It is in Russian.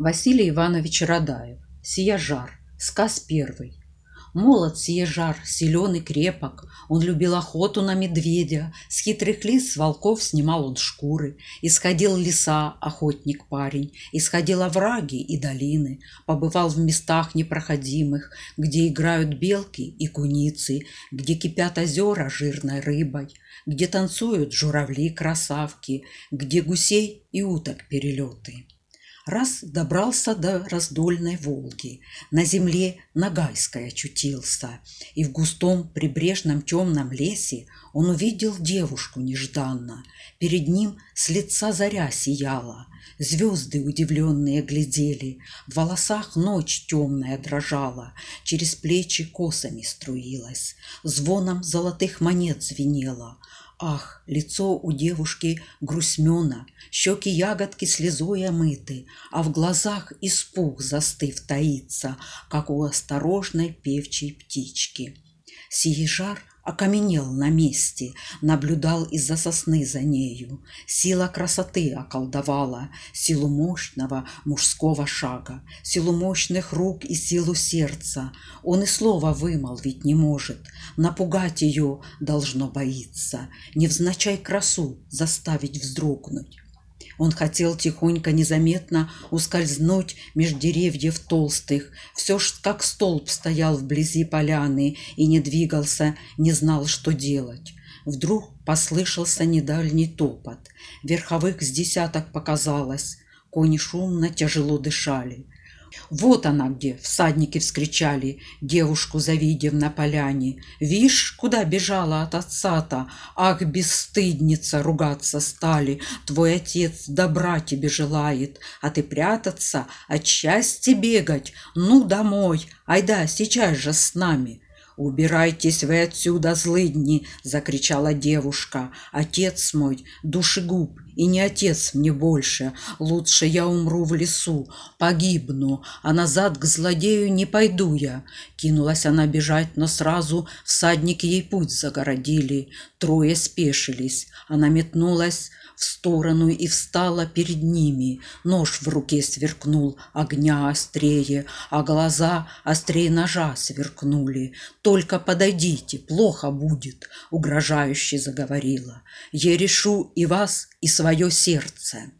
Василий Иванович Радаев. Сияжар. Сказ первый. Молод Сияжар, силен и крепок, он любил охоту на медведя, с хитрых лис с волков снимал он шкуры, исходил леса, охотник парень, исходил овраги и долины, побывал в местах непроходимых, где играют белки и куницы, где кипят озера жирной рыбой, где танцуют журавли-красавки, где гусей и уток перелеты раз добрался до раздольной Волги, на земле Ногайской очутился, и в густом прибрежном темном лесе он увидел девушку нежданно. Перед ним с лица заря сияла, звезды удивленные глядели, в волосах ночь темная дрожала, через плечи косами струилась, звоном золотых монет звенела, Ах, лицо у девушки грустмена, щеки ягодки слезой омыты, а в глазах испуг застыв таится, как у осторожной певчей птички. Сией жар окаменел на месте, наблюдал из-за сосны за нею. Сила красоты околдовала, силу мощного мужского шага, силу мощных рук и силу сердца. Он и слова вымолвить не может, напугать ее должно боиться, невзначай красу заставить вздрогнуть. Он хотел тихонько, незаметно ускользнуть меж деревьев толстых. Все ж как столб стоял вблизи поляны и не двигался, не знал, что делать. Вдруг послышался недальний топот. Верховых с десяток показалось. Кони шумно, тяжело дышали. Вот она где, всадники вскричали, девушку завидев на поляне. Вишь, куда бежала от отца-то? Ах, бесстыдница, ругаться стали. Твой отец добра тебе желает, а ты прятаться, от счастья бегать. Ну, домой, айда, сейчас же с нами. «Убирайтесь вы отсюда, злыдни!» — закричала девушка. «Отец мой, душегуб, и не отец мне больше. Лучше я умру в лесу, погибну, а назад к злодею не пойду я». Кинулась она бежать, но сразу всадники ей путь загородили. Трое спешились. Она метнулась в сторону и встала перед ними. Нож в руке сверкнул, огня острее, а глаза острее ножа сверкнули. «Только подойдите, плохо будет», — угрожающе заговорила. «Я решу и вас, и свое сердце».